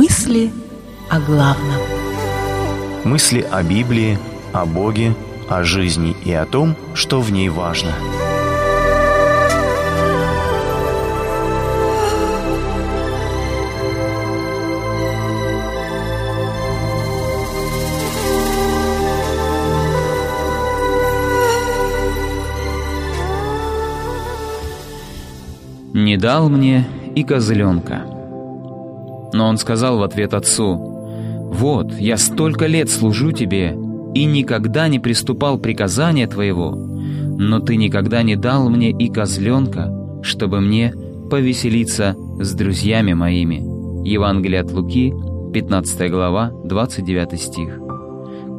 Мысли о главном. Мысли о Библии, о Боге, о жизни и о том, что в ней важно. «Не дал мне и козленка». Но он сказал в ответ отцу, «Вот, я столько лет служу тебе и никогда не приступал приказания твоего, но ты никогда не дал мне и козленка, чтобы мне повеселиться с друзьями моими». Евангелие от Луки, 15 глава, 29 стих.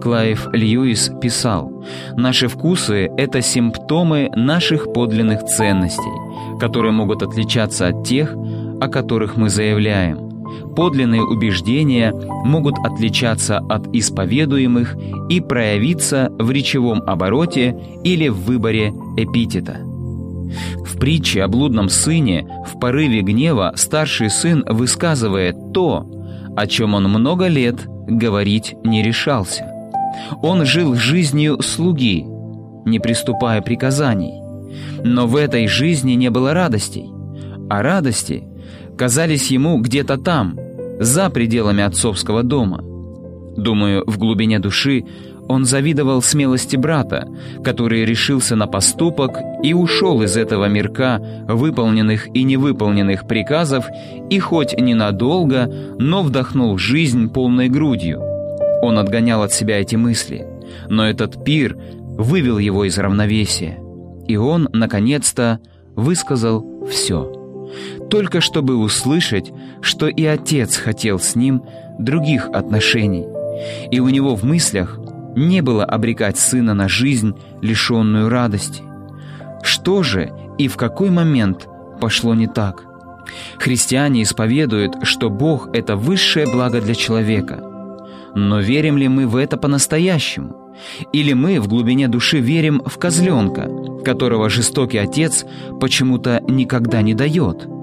Клайв Льюис писал, «Наши вкусы — это симптомы наших подлинных ценностей, которые могут отличаться от тех, о которых мы заявляем. Подлинные убеждения могут отличаться от исповедуемых и проявиться в речевом обороте или в выборе эпитета. В притче о блудном сыне в порыве гнева старший сын высказывает то, о чем он много лет говорить не решался. Он жил жизнью слуги, не приступая приказаний. Но в этой жизни не было радостей, а радости казались ему где-то там, за пределами отцовского дома. Думаю, в глубине души он завидовал смелости брата, который решился на поступок и ушел из этого мирка выполненных и невыполненных приказов и хоть ненадолго, но вдохнул жизнь полной грудью. Он отгонял от себя эти мысли, но этот пир вывел его из равновесия, и он, наконец-то, высказал все только чтобы услышать, что и отец хотел с ним других отношений, и у него в мыслях не было обрекать сына на жизнь, лишенную радости. Что же и в какой момент пошло не так? Христиане исповедуют, что Бог — это высшее благо для человека. Но верим ли мы в это по-настоящему? Или мы в глубине души верим в козленка, которого жестокий отец почему-то никогда не дает —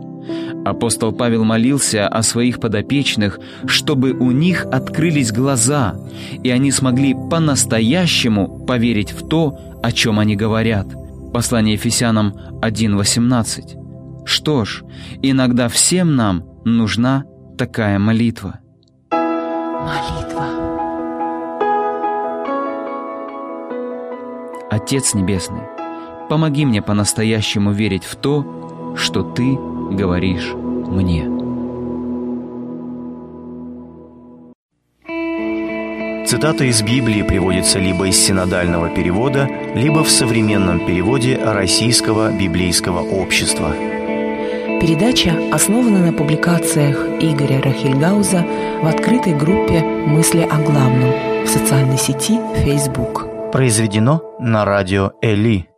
Апостол Павел молился о своих подопечных, чтобы у них открылись глаза, и они смогли по-настоящему поверить в то, о чем они говорят. Послание Ефесянам 1.18. Что ж, иногда всем нам нужна такая молитва. Молитва. Отец Небесный, помоги мне по-настоящему верить в то, что Ты говоришь мне. Цитата из Библии приводится либо из синодального перевода, либо в современном переводе Российского библейского общества. Передача основана на публикациях Игоря Рахильгауза в открытой группе «Мысли о главном» в социальной сети Facebook. Произведено на радио Эли.